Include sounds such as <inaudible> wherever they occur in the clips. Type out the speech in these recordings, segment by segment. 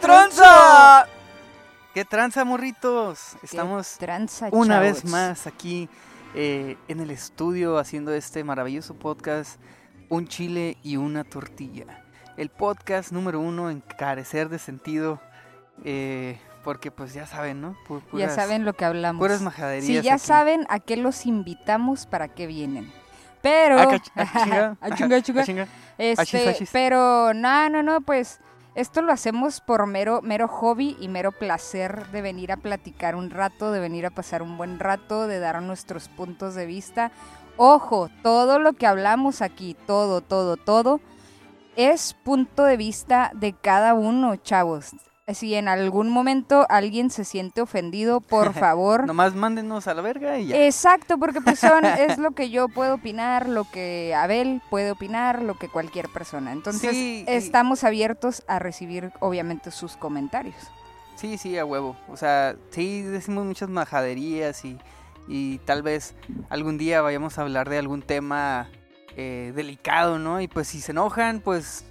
¿Qué tranza? ¿Qué tranza, morritos? Estamos tranza, una vez más aquí eh, en el estudio haciendo este maravilloso podcast, Un chile y una tortilla. El podcast número uno en carecer de sentido, eh, porque pues ya saben, ¿no? Ya saben lo que hablamos. Puras majaderías. Si ya aquí. saben a qué los invitamos, para qué vienen. Pero, Ah, cach- <laughs> ah, chinga. Ah, chinga, chinga. Chinga. Este, pero no, no, no, pues esto lo hacemos por mero, mero hobby y mero placer de venir a platicar un rato, de venir a pasar un buen rato, de dar nuestros puntos de vista. Ojo, todo lo que hablamos aquí, todo, todo, todo, es punto de vista de cada uno, chavos. Si en algún momento alguien se siente ofendido, por <laughs> favor, Nomás mándenos a la verga y ya. Exacto, porque pues son, <laughs> es lo que yo puedo opinar, lo que Abel puede opinar, lo que cualquier persona. Entonces, Sí, y- estamos abiertos a recibir, obviamente, sus comentarios. Sí, sí, a huevo. O sea, sí decimos muchas majaderías y, y tal vez algún día vayamos a hablar de algún tema eh, delicado, ¿no? Y pues si se enojan, pues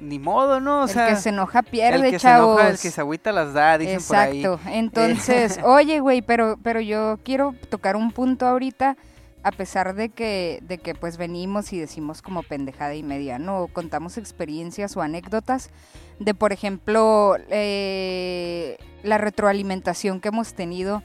ni modo, ¿no? O el sea, que se enoja pierde, el que chavos. se enoja, el que se agüita las da, dicen por ahí. Exacto. Entonces, <laughs> oye, güey, pero, pero yo quiero tocar un punto ahorita, a pesar de que, de que pues venimos y decimos como pendejada y media, ¿no? Contamos experiencias o anécdotas de, por ejemplo, eh, la retroalimentación que hemos tenido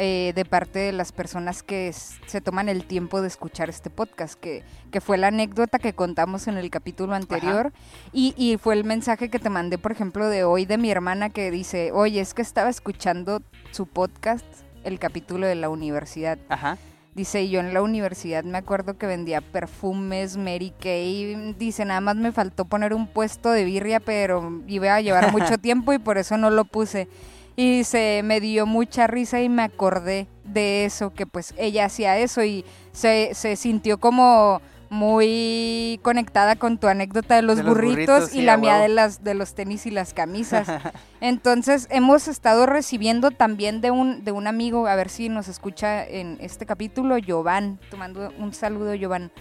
eh, de parte de las personas que se toman el tiempo de escuchar este podcast, que, que fue la anécdota que contamos en el capítulo anterior y, y fue el mensaje que te mandé, por ejemplo, de hoy de mi hermana que dice, oye, es que estaba escuchando su podcast, el capítulo de la universidad. Ajá. Dice, y yo en la universidad me acuerdo que vendía perfumes, Mary Kay. Dice, nada más me faltó poner un puesto de birria, pero iba a llevar mucho <laughs> tiempo y por eso no lo puse. Y se me dio mucha risa y me acordé de eso, que pues ella hacía eso y se, se sintió como muy conectada con tu anécdota de los, De los burritos, burritos, y sí, la mía de las de los tenis y las camisas. Entonces hemos estado recibiendo también de un, de un amigo, a ver si nos escucha en este capítulo, Jovan, tomando un saludo, Jovan,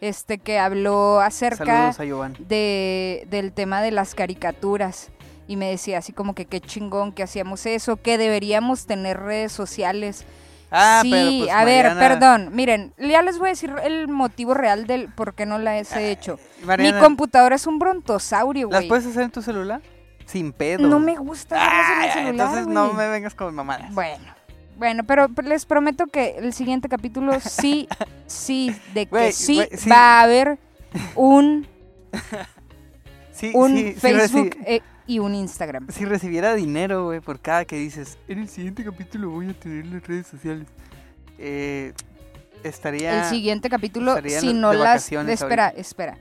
este que habló acerca de, del tema de las caricaturas y me decía así como que qué chingón que hacíamos eso, que deberíamos tener redes sociales. Ah, sí, pero pues a ver, perdón, miren, ya les voy a decir el motivo real del por qué no las he hecho. Mariana, Mi computadora es un brontosaurio, ¿Las güey. puedes hacer en tu celular? Sin pedo. No me gusta en el Ah, celular, entonces no me vengas con mamadas. Bueno, bueno, pero les prometo que el siguiente capítulo sí, <laughs> sí, de que sí, va a haber un, <laughs> Sí, un sí, Facebook eh, y un Instagram. Si recibiera dinero, güey, por cada que dices, en el siguiente capítulo voy a tener las redes sociales, eh, estaría... El siguiente capítulo, si no las... Espera, ahorita. espera.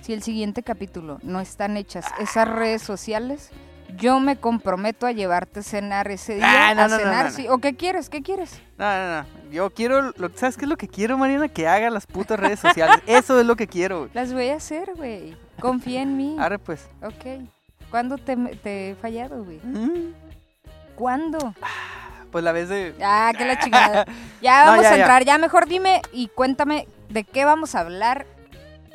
Si el siguiente capítulo no están hechas esas redes sociales, yo me comprometo a llevarte a cenar ese día. Ah, no, a no, cenar, no, sí. ¿O qué quieres? ¿Qué quieres? No, no, no. Yo quiero, lo, ¿sabes qué es lo que quiero, Mariana? Que haga las putas redes sociales. Eso es lo que quiero. Las voy a hacer, güey. Confía en mí. Arre, pues. Ok. ¿Cuándo te, te he fallado, güey? Mm, ¿Cuándo? Pues la vez de... Ah, que la chingada. <laughs> Ya No, vamos ya, a entrar. Ya mejor dime y cuéntame de qué vamos a hablar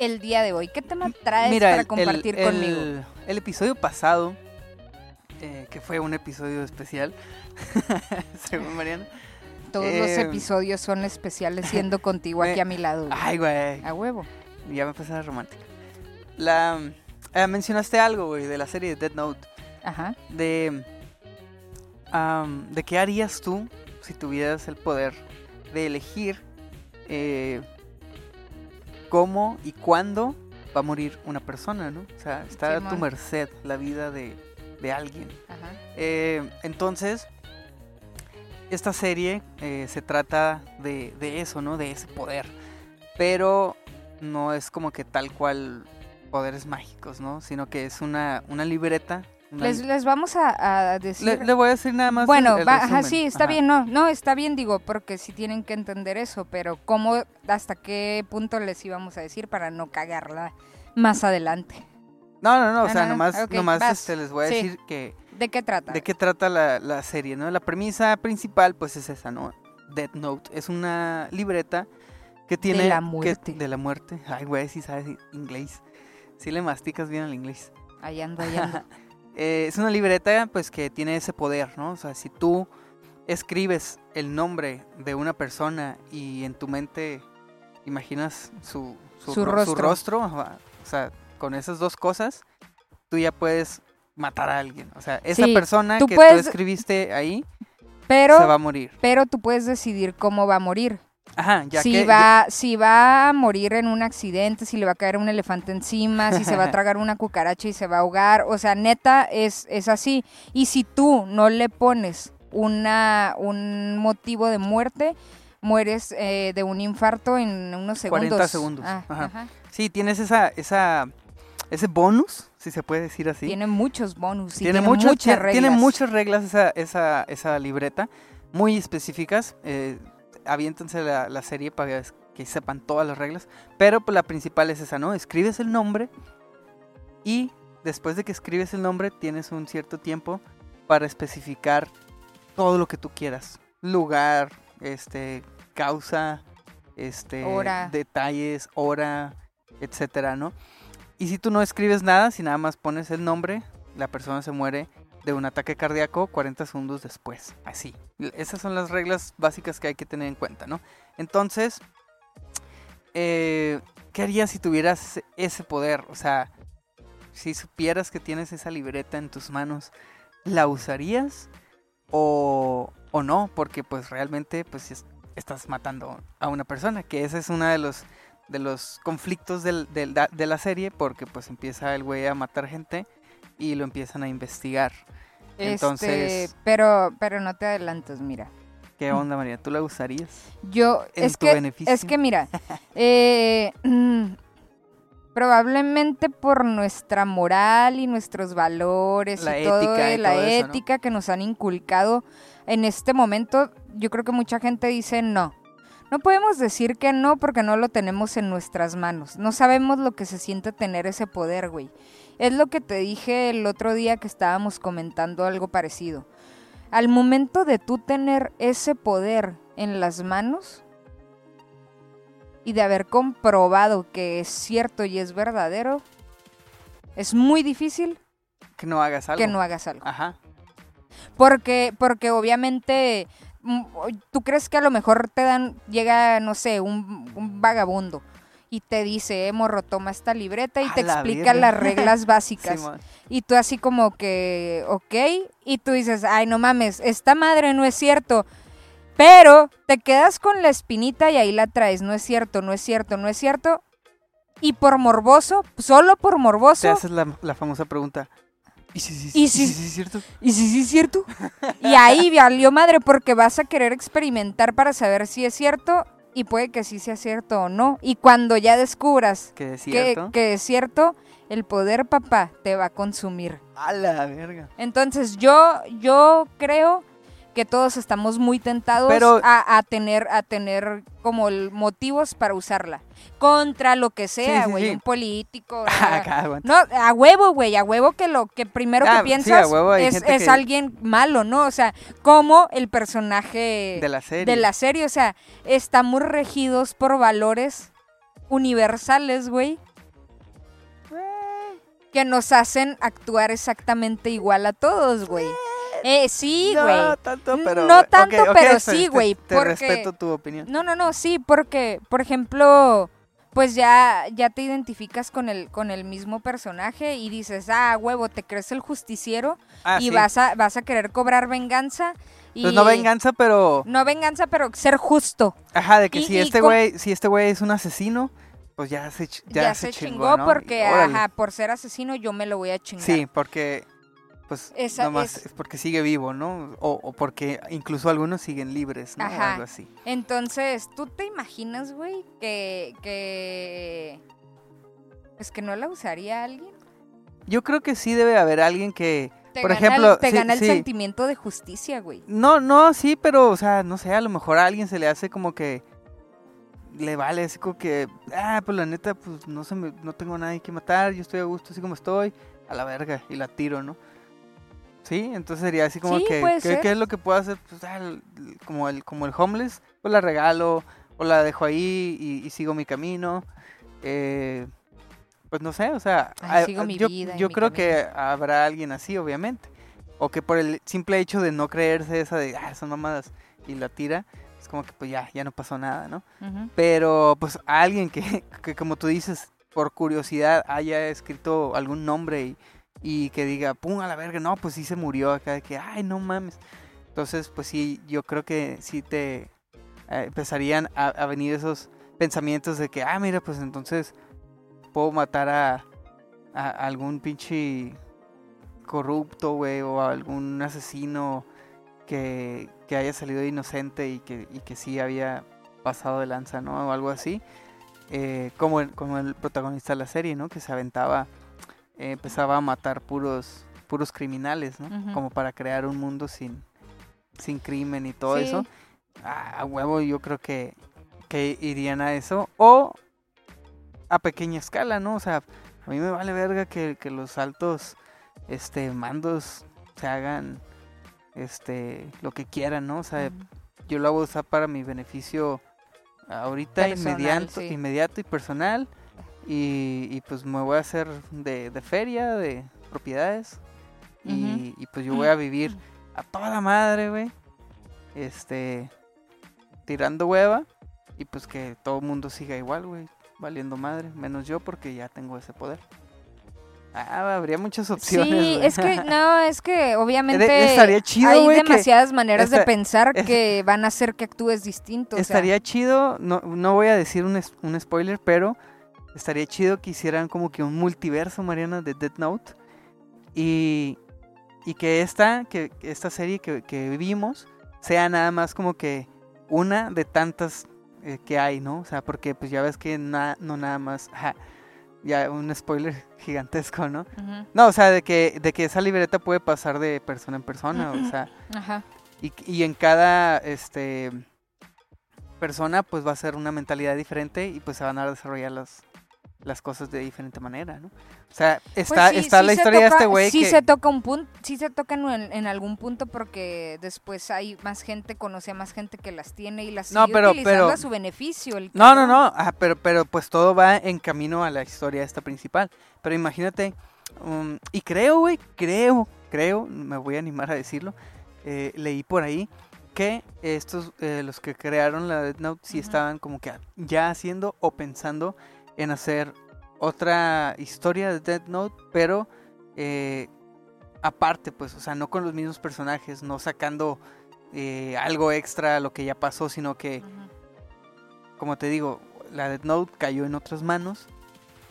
el día de hoy. ¿Qué tema traes Mira, para el- compartir el, conmigo? El, el episodio pasado, eh, que fue un episodio especial, <laughs> según Mariana. Todos los eh, episodios son especiales <laughs> siendo contigo aquí a mi lado. güey. Ay, güey. A huevo. Ya me a romántica. La... eh, mencionaste algo, güey, de la serie de Dead Note. Ajá. de de qué harías tú si tuvieras el poder de elegir eh, cómo y cuándo va a morir una persona, ¿no? O sea, está a tu merced la vida de, de alguien. Ajá. Eh, entonces, esta serie eh, se trata de, de eso, ¿no? De ese poder. Pero no es como que tal cual poderes mágicos, ¿no? Sino que es una, una libreta. una Les, les vamos a, a decir. le, le voy a decir nada más. bueno, el- el va- ajá, sí, está Ajá. bien, no, no, está bien, digo, porque sí tienen que entender eso, pero cómo, hasta qué punto les íbamos a decir para no cagarla más adelante. No, no, no, o Ah, sea, no, no, nomás, ok, nomás este, les voy a Sí. decir que ¿De qué trata? de qué trata la, la serie, ¿no? La premisa principal, pues es esa, ¿no? Death Note es una libreta que tiene... la que- muerte. de la muerte. Ay, güey, sí sabes inglés. Sí le masticas bien al inglés. Ahí ando, ando. <laughs> Eh, es una libreta pues que tiene ese poder, ¿no? O sea, si tú escribes el nombre de una persona y en tu mente imaginas su, su, Su ro- su rostro. o sea, con esas dos cosas, tú ya puedes matar a alguien. O sea, esa Sí, persona tú que puedes- tú escribiste ahí Pero, se va a morir. pero tú puedes decidir cómo va a morir. Ajá, ya si que... va, si va a morir en un accidente, si le va a caer un elefante encima, si se va a <laughs> tragar una cucaracha y se va a ahogar, o sea, neta es, es así. Y si tú no le pones una, un motivo de muerte, mueres eh, de un infarto en unos segundos. 40 segundos, Ah, ajá. ajá. Sí, tienes esa, esa, ese bonus, si se puede decir así. Tiene muchos bonus y tiene, tiene, muchas, reglas. tiene muchas reglas esa, esa, esa libreta, muy específicas. Eh, aviéntense la, la serie para que sepan todas las reglas. Pero pues, la principal es esa, ¿no? Escribes el nombre y después de que escribes el nombre tienes un cierto tiempo para especificar todo lo que tú quieras. Lugar, este, causa, este, Hora. detalles, hora, etcétera, ¿no? Y si tú no escribes nada, si nada más pones el nombre, la persona se muere de un ataque cardíaco 40 segundos después. Así. Esas son las reglas básicas que hay que tener en cuenta, ¿no? Entonces, eh, ¿qué harías si tuvieras ese poder? O sea, si supieras que tienes esa libreta en tus manos, ¿la usarías o, o no? Porque pues realmente pues es- estás matando a una persona, que ese es uno de los de los conflictos de la serie, porque pues empieza el güey a matar gente y lo empiezan a investigar. Este, Entonces- pero, pero no te adelantes, mira. ¿Qué onda, María? ¿Tú la usarías? Yo, En es tu que, beneficio. es que mira, <laughs> eh, mm, probablemente por nuestra moral y nuestros valores La y todo, ética y la todo eso, ¿no? ética que nos han inculcado en este momento, yo creo que mucha gente dice no. No podemos decir que no porque no lo tenemos en nuestras manos. No sabemos lo que se siente tener ese poder, güey. Es lo que te dije el otro día que estábamos comentando algo parecido. Al momento de tú tener ese poder en las manos y de haber comprobado que es cierto y es verdadero, es muy difícil Que no hagas algo. que no hagas algo. Ajá. Porque, porque obviamente, mm, tú crees que a lo mejor te dan, llega, no sé, un, un vagabundo y te dice, eh, morro, toma esta libreta y A te la explica las reglas <laughs> básicas. Y tú así como que, ok, y tú dices, ay, no mames, esta madre no es cierto. Pero te quedas con la espinita y ahí la traes, no es cierto, no es cierto, no es cierto. Y por morboso, solo por Te morboso, haces la, la famosa pregunta. ¿Y si sí, ¿Y y si- si sí es cierto? y sí, sí es cierto. <laughs> Y ahí valió madre porque vas a querer experimentar para saber si es cierto y puede que sí sea cierto o no. Y cuando ya descubras Que es que, cierto. que es cierto, el poder papá te va a consumir. A la verga. Entonces yo, yo creo que todos estamos muy tentados Pero- a, a tener, a tener como el- motivos para usarla. Contra lo que sea, sí, güey, sí. un político. <laughs> Acá, aguanta. No, a huevo, güey, a huevo que lo que primero Ah, que sí, a piensas huevo es, es que- alguien malo, ¿no? O sea, como el personaje de la serie. de la serie, o sea, estamos regidos por valores universales, güey, que nos hacen actuar exactamente igual a todos, güey. Eh, sí, güey. No tanto, pero. No tanto, pero te- sí, te- güey, Te, porque- respeto tu opinión. No, no, no, sí, porque, por ejemplo, pues ya, ya te identificas con el, con el mismo personaje y dices, ah, huevo, te crees el justiciero Ah, y sí. vas, a, vas a querer cobrar venganza. Y Pues no venganza, pero. No venganza, pero ser justo. Ajá, de que y- si y este güey, si este güey es un asesino, pues ya se, Ya, ya se chingó, chingó ¿no? porque, Y ajá, por ser asesino yo me lo voy a chingar. Sí, porque. Pues Esa nomás es- es porque sigue vivo, ¿no? O, o porque incluso algunos siguen libres, ¿no? O algo así. Entonces, ¿tú te imaginas, güey, que, que... Pues que no la usaría alguien? Yo creo que sí debe haber alguien que. Te Por gana ejemplo, el, te sí, gana el sí. sentimiento de justicia, güey. No, no, sí, pero, o sea, no sé, a lo mejor a alguien se le hace como que le vale, así como que, ah, pues la neta, pues no se me, no tengo a nadie que matar, yo estoy a gusto así como estoy, a la verga, y la tiro, ¿no? Sí, entonces sería así como Sí, que, ¿qué, es lo que puedo hacer? Pues, ah, el- como el, como el homeless, pues la regalo, o la dejo ahí y, y sigo mi camino. Eh, pues no sé, o sea, Ay, a- sigo mi yo, vida yo creo que habrá alguien así, obviamente. O que por el simple hecho de no creerse esa de, ah, son mamadas, y la tira, es como que pues ya, ya no pasó nada, ¿no? Pero pues a alguien que, que como tú dices, por curiosidad haya escrito algún nombre y, y que diga, pum, a la verga, no, pues sí se murió acá, de que, ay, no mames. Entonces, pues sí, yo creo que sí te eh, empezarían a, venir esos pensamientos de que, ah, mira, pues entonces puedo matar a, a algún pinche corrupto, güey, o a algún asesino que, que haya salido inocente y que, y que sí había pasado de lanza, ¿no? O algo así. Eh, como, como el protagonista de la serie, ¿no? Que se aventaba, eh, empezaba a matar puros, puros criminales, ¿no? Como para crear un mundo sin, sin crimen y todo Sí. eso. A huevo, yo creo que, que irían a eso. O a pequeña escala, ¿no? O sea, a mí me vale verga que, que los altos este, mandos se hagan este, lo que quieran, ¿no? O sea, yo lo voy a usar para mi beneficio ahorita, Personal, inmediato, sí. inmediato y personal. Y, y, pues me voy a hacer de, de feria, de propiedades. y, y, pues yo voy a vivir a toda madre, güey. Este, tirando hueva. Y pues que todo el mundo siga igual, güey. Valiendo madre. Menos yo porque ya tengo ese poder. Ah, habría muchas opciones. Sí, es que no, es que <laughs> obviamente estaría chido, hay demasiadas maneras de pensar <laughs> que van a hacer que actúes distinto. o sea, Estaría chido, no, no voy a decir un, un spoiler, pero estaría chido que hicieran como que un multiverso, Mariana, de Death Note. Y, y que esta, que esta serie que, que vimos sea nada más como que una de tantas eh, que hay, ¿no? O sea, porque pues ya ves que na- no nada más... <laughs> ya un spoiler <laughs> gigantesco, ¿no? No, o sea, de que, de que esa libreta puede pasar de persona en persona, o sea... Ajá. Y, y en cada este persona pues va a ser una mentalidad diferente y pues se van a desarrollar las, las cosas de diferente manera, ¿no? O sea, está, Pues sí, está sí la historia de este güey Sí que... se toca un punto, sí se toca en, en algún punto porque después hay más gente, conoce a más gente que las tiene y las No, sigue pero- utilizando pero- a su beneficio. el No, no, no, ajá, pero, pero pues todo va en camino a la historia esta principal. Pero imagínate, um, y creo, güey, creo, creo, me voy a animar a decirlo, eh, leí por ahí que estos, eh, los que crearon la Death Note, sí estaban como que ya haciendo o pensando en hacer otra historia de Death Note, pero eh, aparte, pues, o sea, no con los mismos personajes, no sacando eh, algo extra a lo que ya pasó, sino que como te digo, la Death Note cayó en otras manos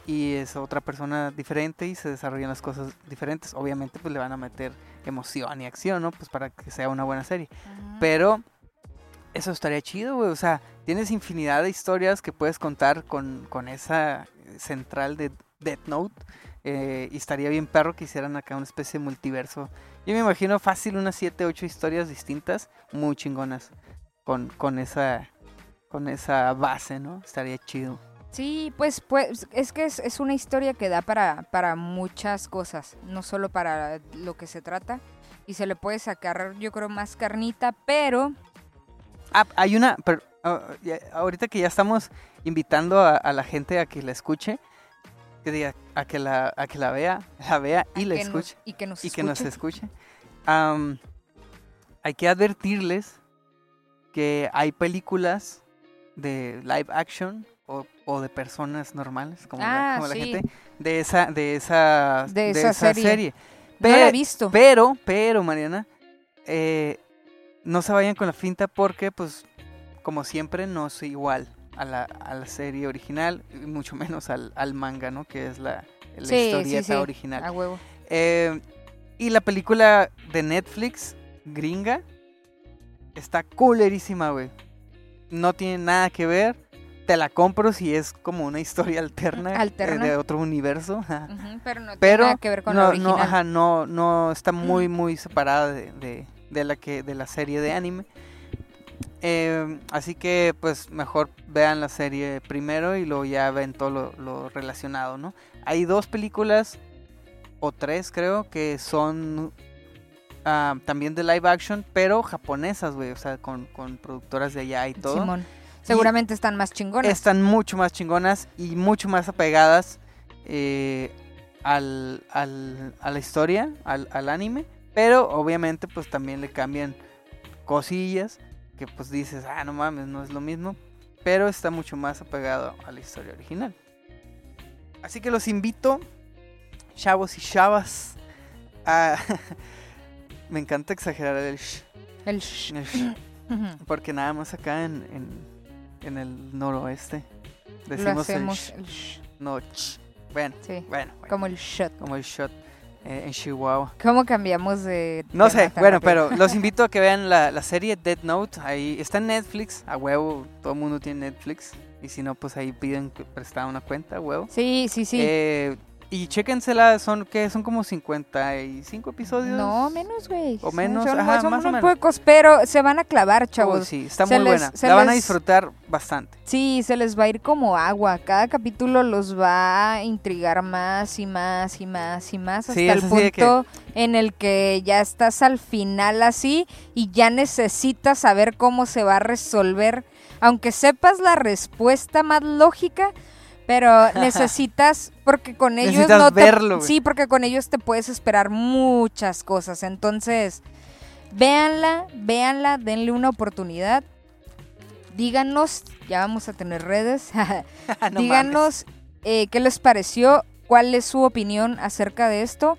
y es otra persona diferente y se desarrollan las cosas diferentes. Obviamente, pues le van a meter emoción y acción, ¿no? Pues para que sea una buena serie. Pero eso estaría chido, güey. O sea, tienes infinidad de historias que puedes contar con, con esa central de Death Note. eh, y estaría bien perro que hicieran acá una especie de multiverso. Yo me imagino fácil unas 7, 8 historias distintas, muy chingonas. Con, con esa con esa base, ¿no? Estaría chido. Sí, pues, pues es que es, es una historia que da para, para muchas cosas, no solo para lo que se trata. Y se le puede sacar, yo creo, más carnita, pero Ah, hay una, pero ah, ahorita que ya estamos invitando a, a la gente a que la escuche, que diga, a que la, a que la vea, la vea y a la nos- escuche. y que nos y que nos escuche. hay que advertirles que hay películas de live action o, o de personas normales como, la, Ah, la gente de esa de esa De esa serie. No la he visto. pero pero Mariana eh, no se vayan con la finta porque pues como siempre no es igual a la, a la serie original y mucho menos al, al manga no que es la, la Sí, sí, historieta sí, original A huevo. eh, y la película de Netflix, gringa, está culerísima, güey. No tiene nada que ver. Te la compro si es como una historia alterna, eh, Alterna. de otro universo. pero no tiene Pero nada que ver con no, la no, original. ajá, no, no está muy, muy separada de, de- de la que de la serie de anime. Eh, así que pues mejor vean la serie primero y luego ya ven todo lo, lo relacionado, ¿no? Hay dos películas o tres creo que son ah, también de live action, pero japonesas, güey, o sea, con, con productoras de allá y todo. Simón. Seguramente están más chingonas. Están mucho más chingonas y mucho más apegadas eh, al, al- a la historia, al, al anime, pero obviamente pues también le cambian cosillas que pues dices, ah, no mames, no es lo mismo, pero está mucho más apegado a la historia original. Así que los invito, chavos y chavas, a... <laughs> Me encanta exagerar el sh, El sh. el sh, porque nada más acá en, en, en el noroeste Lo decimos el sh, el sh. no ch. Bueno, Sí, bueno, bueno, como el shot. como el shot en Chihuahua. ¿Cómo cambiamos de.? No sé, bueno, rápido? pero <laughs> los invito a que vean la, la serie Dead Note. Ahí está en Netflix, a huevo, todo el mundo tiene Netflix. Y si no, pues ahí piden prestar una cuenta, a huevo. Sí, sí, sí. Eh, y chéquensela, son que son como 55 episodios. no, menos, güey. o menos, son, ajá, son más o menos. pocos, pero se van a clavar, chavos. sí, está Se muy les- buena. se La van a disfrutar bastante. Sí, se les va a ir como agua. Cada capítulo los va a intrigar más y más y más y más hasta Sí, el que- punto en el que ya estás al final así y ya necesitas saber cómo se va a resolver. Aunque sepas la respuesta más lógica, pero <laughs> necesitas porque con ellos no te- verlo, güey. sí, porque con ellos te puedes esperar muchas cosas. Entonces, véanla, véanla, denle una oportunidad. Díganos, ya vamos a tener redes. <laughs> <laughs> No Díganos eh, qué les pareció, cuál es su opinión acerca de esto.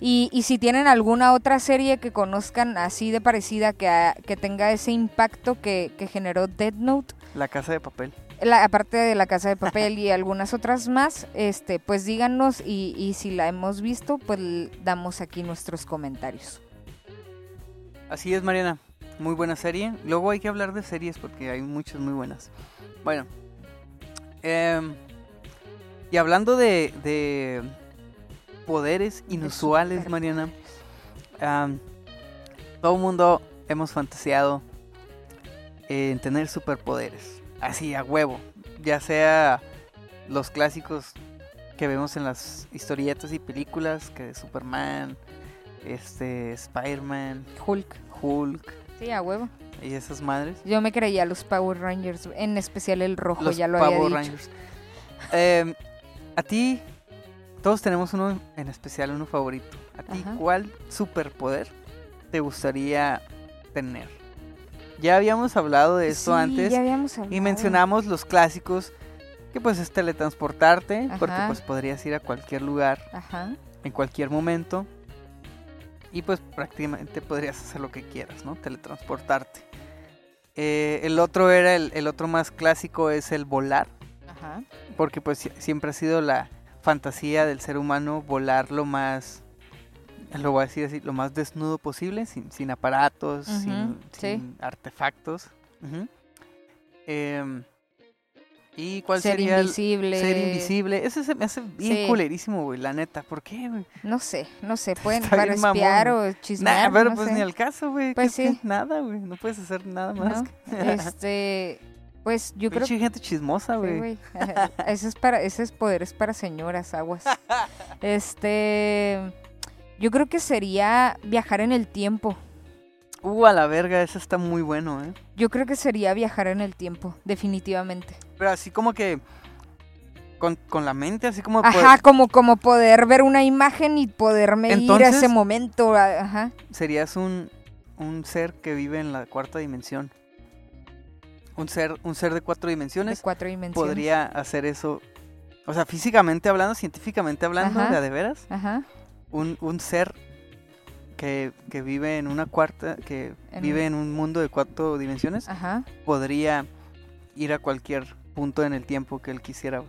Y, y si tienen alguna otra serie que conozcan así de parecida, que, que tenga ese impacto que, que generó Dead Note. La casa de papel. La- aparte de La Casa de Papel y algunas otras más, este, pues díganos y, y si la hemos visto, pues damos aquí nuestros comentarios. Así es, Mariana. Muy buena serie. Luego hay que hablar de series porque hay muchas muy buenas. Bueno. em, y hablando de, de poderes inusuales, Mariana. todo el mundo hemos fantaseado en tener superpoderes. Así, a huevo. Ya sea los clásicos que vemos en las historietas y películas, que Superman, este, Spider-Man, Hulk. Hulk Sí, a huevo. y esas madres. Yo me creía los Power Rangers, en especial el rojo, los ya lo Power había dicho. Rangers. Em, a ti, todos tenemos uno en especial, uno favorito. A ti, Ajá. ¿cuál superpoder te gustaría tener? Ya habíamos hablado de esto Sí, antes ya habíamos y mencionamos los clásicos que pues es teletransportarte porque pues podrías ir a cualquier lugar Ajá. en cualquier momento y pues prácticamente podrías hacer lo que quieras, ¿no? Teletransportarte. Eh, el otro era el, el otro más clásico es el volar, Ajá. porque pues si- siempre ha sido la fantasía del ser humano volar lo más, <laughs> lo voy a decir así, lo más desnudo posible, sin, sin aparatos, sin, sí. sin artefactos. Em, ¿Y cuál Ser sería el- invisible. ser invisible? Ese se me hace bien Sí. culerísimo, güey, la neta. ¿Por qué, güey? No sé, no sé, <laughs> pueden para mamón, o chismear, Nah, pero no pues sé. ni al caso, güey. Pues sí. Nada, güey. No puedes hacer nada más. ¿no? <laughs> Este, pues yo creo Pinche gente chismosa, Sí, güey. güey. ese es para, ese es poder es para señoras, aguas. Este, yo creo que sería viajar en el tiempo. uh, a la verga, ese está muy bueno, ¿eh? Yo creo que sería viajar en el tiempo, definitivamente. Pero así como que con, con la mente, así como... Ajá, poder- como, como poder ver una imagen y poderme ir a Entonces- ese momento. Ajá. serías un, un ser que vive en la cuarta dimensión. Un ser, un ser de cuatro De dimensiones cuatro dimensiones. podría hacer eso. O sea, físicamente hablando, científicamente hablando, Ajá. de veras, Ajá. Un, un ser que, que vive en una cuarta, que En vive un- en un mundo de cuatro dimensiones, Ajá. podría ir a cualquier punto en el tiempo que él quisiera.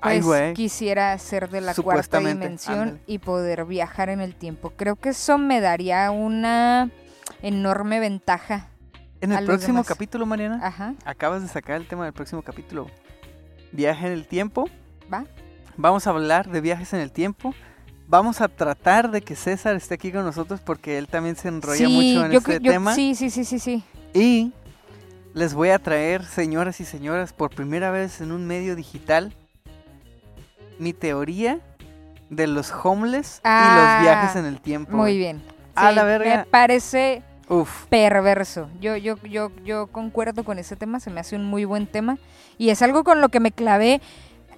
Ay, Pues güey. quisiera ser de la cuarta dimensión ándale. y poder viajar en el tiempo. Creo que eso me daría una enorme ventaja. En el próximo demás. capítulo, Mariana, Ajá. acabas de sacar el tema del próximo capítulo. Viaje en el tiempo. ¿Va? Vamos a hablar de viajes en el tiempo. Vamos a tratar de que César esté aquí con nosotros porque él también se enrolla mucho en yo este yo- tema. sí, sí, sí, sí, sí. Y les voy a traer, señoras y señoras, por primera vez en un medio digital, mi teoría de los homeless y Ah, los viajes en el tiempo. Muy güey. bien. A Sí, la verga. Me parece Uf. perverso. Yo, yo, yo, yo concuerdo con ese tema, se me hace un muy buen tema. Y es algo con lo que me clavé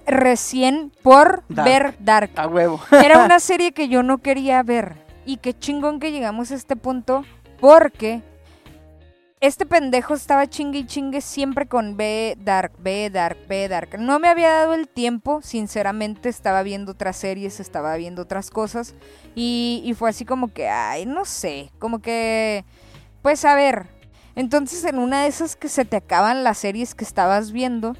recién por Dark. ver Dark. A huevo. <laughs> Era una <laughs> serie que yo no quería ver. Y qué chingón que llegamos a este punto porque este pendejo estaba chingue y chingue siempre con B Dark, B Dark, B Dark. No me había dado el tiempo, sinceramente estaba viendo otras series, estaba viendo otras cosas. Y, y fue así como que, ay, no sé, como que, pues a ver. Entonces en una de esas que se te acaban las series que estabas viendo,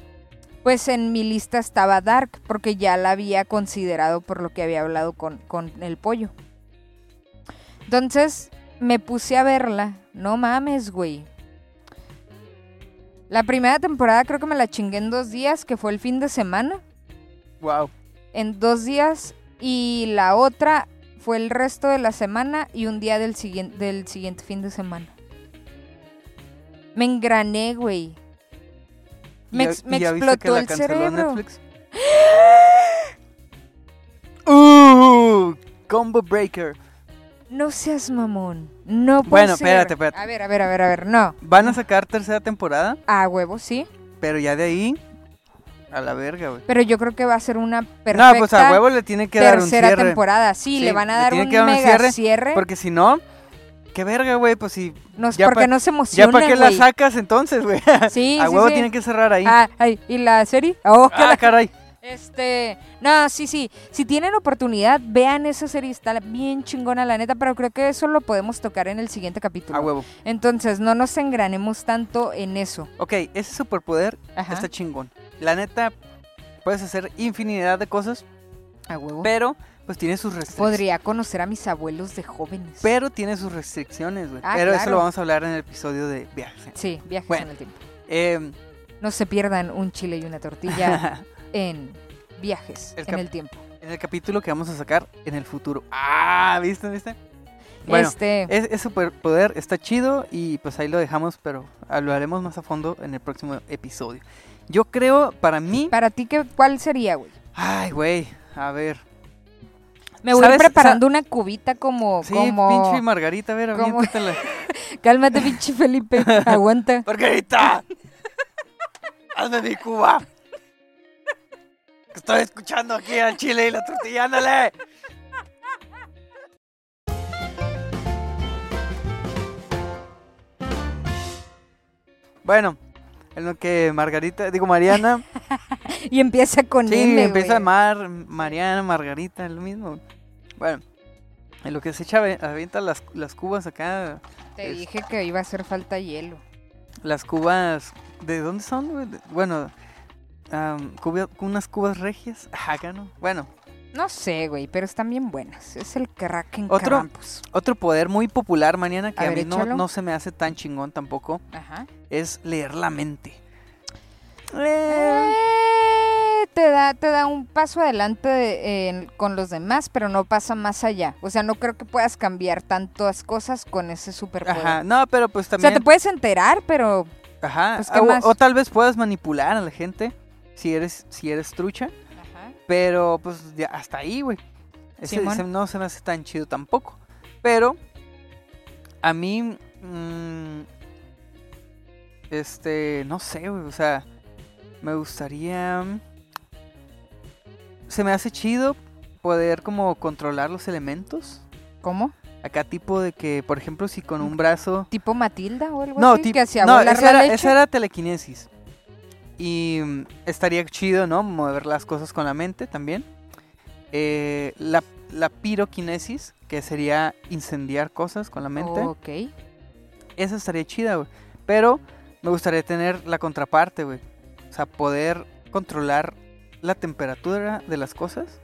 pues en mi lista estaba Dark, porque ya la había considerado por lo que había hablado con, con el pollo. Entonces me puse a verla. No mames, güey. La primera temporada creo que me la chingué en dos días, que fue el fin de semana. Wow. En dos días. Y la otra fue el resto de la semana y un día del siguiente, del siguiente fin de semana. Me engrané, güey. Me, ex- me explotó el cerebro. Netflix? <gasps> ¡Uh! Combo Breaker. No seas mamón. No puede Bueno, ser. espérate, espérate. A ver, a ver, a ver, a ver. No. Van a sacar tercera temporada, A huevo, sí. pero ya de ahí a la verga, güey. Pero yo creo que va a ser una perfecta No, pues a huevo le tiene que dar un tercera cierre. temporada. Sí, Sí, le van a dar un mega cierre, cierre. Porque si no, qué verga, güey, pues si Nos- ya porque no se ya emociona, para qué la güey. sacas entonces, güey. <laughs> Sí, a sí, huevo sí. tienen que cerrar ahí. Ah, ay, ¿y la serie? Oh, Ah, la- caray. Este, no, sí, sí. Si tienen oportunidad, vean esa serie, está bien chingona la neta, pero creo que eso lo podemos tocar en el siguiente capítulo. A huevo. Entonces, no nos engranemos tanto en eso. Ok, ese superpoder Ajá. está chingón. La neta, puedes hacer infinidad de cosas, A huevo. pero pues tiene sus restricciones. Podría conocer a mis abuelos de jóvenes. Pero tiene sus restricciones, güey. Ah, pero eso lo vamos a hablar en el episodio de viajes. Sí, viajes Bueno. en el tiempo. Eh, No se pierdan un chile y una tortilla <laughs> en viajes El en el tiempo. en el capítulo que vamos a sacar en el futuro. Ah, ¿viste? ¿Viste? Bueno, este, es, es superpoder, está chido y pues ahí lo dejamos, pero lo haremos más a fondo en el próximo episodio. Yo creo, para mí... para ti, ¿qué, ¿cuál sería, güey? Ay, güey, a ver. Me voy ¿Sabes? preparando una cubita como... Sí, como... pinche Margarita, a ver, como-. <laughs> Cálmate, pinche Felipe. <laughs> Aguanta. ¡Margarita! ¡Hazme mi cuba! Estoy escuchando aquí al chile y la tortilla, ándale. Bueno, en lo que Margarita, digo Mariana, <laughs> Y empieza con sí, M, empieza güey. Mar, Mariana, Margarita, es lo mismo. Bueno, en lo que se echa, avienta las, las cubas acá, Te es- dije que iba a hacer falta hielo. las cubas, ¿de dónde son? Bueno, cuba- unas cubas regias, <laughs> acá no. Bueno, No sé, güey, pero están bien buenas. Es el Kraken Otro- Krampus. otro poder muy popular mañana que A a, ver, mí no, no se me hace tan chingón tampoco Ajá. es leer la mente. Eh, Eh, te da, te da un paso adelante de- en- con los demás, pero no pasa más allá. O sea, no creo que puedas cambiar tantas cosas con ese superpoder. Ajá, no, pero pues o sea, también. te puedes enterar, pero Ajá, pues, ¿qué o, más? o tal vez puedas manipular a la gente si eres, si eres trucha. Pero pues ya hasta ahí, güey. Ese, Simón. ese no se me hace tan chido tampoco. Pero a mí, mm, este, no sé, güey, o sea, me gustaría... Se me hace chido poder como controlar los elementos. ¿Cómo? Acá tipo de que, por ejemplo, si con un brazo... ¿Tipo Matilda o algo No, así? que hacía no volar esa, la era, leche. esa era telequinesis. Y mm, estaría chido, ¿no? Mover las cosas con la mente también. Eh, la, la piroquinesis, que sería incendiar cosas con la mente. Ok. Esa estaría chida, güey. Pero me gustaría tener la contraparte, güey. O sea, poder controlar la temperatura de las cosas.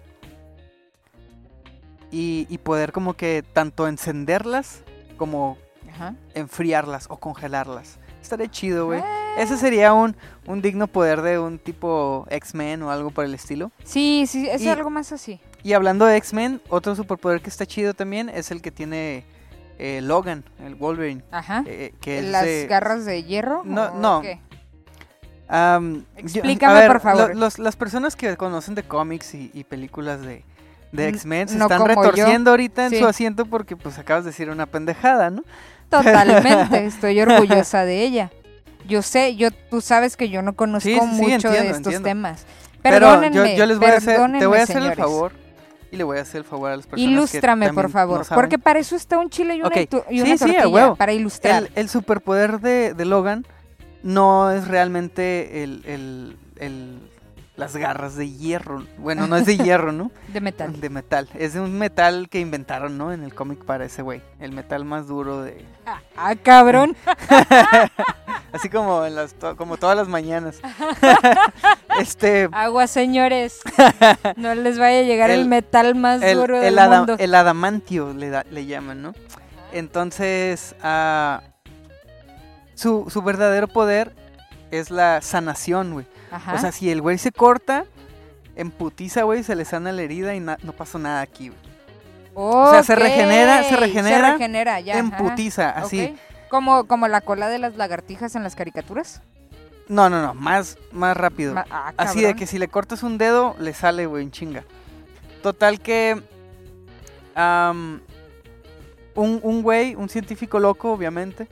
Y, y poder como que tanto encenderlas como Ajá. enfriarlas o congelarlas. Estaría chido, güey. Ah. Ese sería un, un digno poder de un tipo X-Men o algo por el estilo. Sí, sí, es Y- algo más así. Y hablando de X-Men, otro superpoder que está chido también es el que tiene eh, Logan, el Wolverine. Ajá. eh, que es ¿Las garras de hierro? No, o no. qué? Explícame, ver, por favor. lo- los- las personas que conocen de cómics y, y películas de, de X-Men se no están yo. retorciendo ahorita en Sí. su asiento porque pues acabas de decir una pendejada, ¿no? Totalmente, estoy orgullosa de ella. Yo sé, yo, tú sabes que yo no conozco Sí, sí, mucho de entiendo, estos entiendo. temas, Pero yo, Perdónenme, yo les voy a hacer, te voy perdónenme, a hacer el señores. favor y le voy a hacer el favor a las personas. que Ilústrame, por también favor, no porque para eso está un chile y una, Ok, tu- y una sí, tortilla, huevo. para ilustrar. el, el superpoder de, de Logan no es realmente el, el- el- las garras de hierro. Bueno, no es de hierro, ¿no? <laughs> de metal. De metal. Es un metal que inventaron, ¿no? En el cómic para ese güey. El metal más duro de... Ah, cabrón. <laughs> Así como, en las, to- como todas las mañanas. <laughs> este... Agua, señores. No les vaya a llegar el, El- metal más El, duro el del mundo. el adamantio le, da- le llaman, ¿no? Entonces, ah, su, su verdadero poder es la sanación, güey. Ajá. O sea, si el güey se corta, en putiza, güey, se le sana la herida y no pasó nada aquí, güey. o sea, se regenera- se regenera Se regenera, ya. en ajá. putiza, así. Como, como la cola de las lagartijas en las caricaturas. No, no, no, más, más rápido. Ma- ah, Así de que si le cortas un dedo, le sale, güey, en chinga. Total que. un, un güey, un científico loco, obviamente.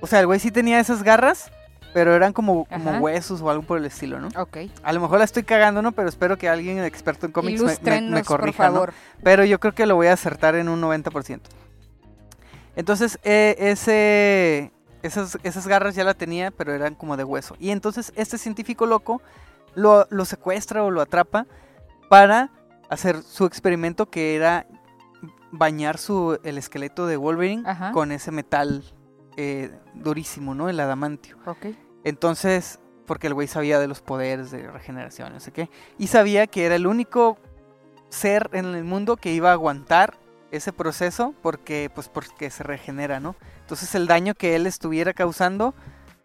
O sea, el güey sí tenía esas garras, pero eran como, como huesos o algo por el estilo, ¿no? Ok. A lo mejor la estoy cagando, ¿no? Pero espero que alguien experto en cómics me- me, me, por corrija, ¿no? favor. Pero yo creo que lo voy a acertar en un 90%. Entonces, eh, ese, esas, esas garras ya la tenía, pero eran como de hueso. Y entonces este científico loco lo, lo secuestra o lo atrapa para hacer su experimento que era bañar su, el esqueleto de Wolverine Ajá. con ese metal eh, durísimo, ¿no? El adamantio. Ok. Entonces, porque el güey sabía de los poderes de regeneración, no sé qué. Y sabía que era el único ser en el mundo que iba a aguantar ese proceso porque, pues, porque se regenera, ¿no? Entonces el daño que él estuviera causando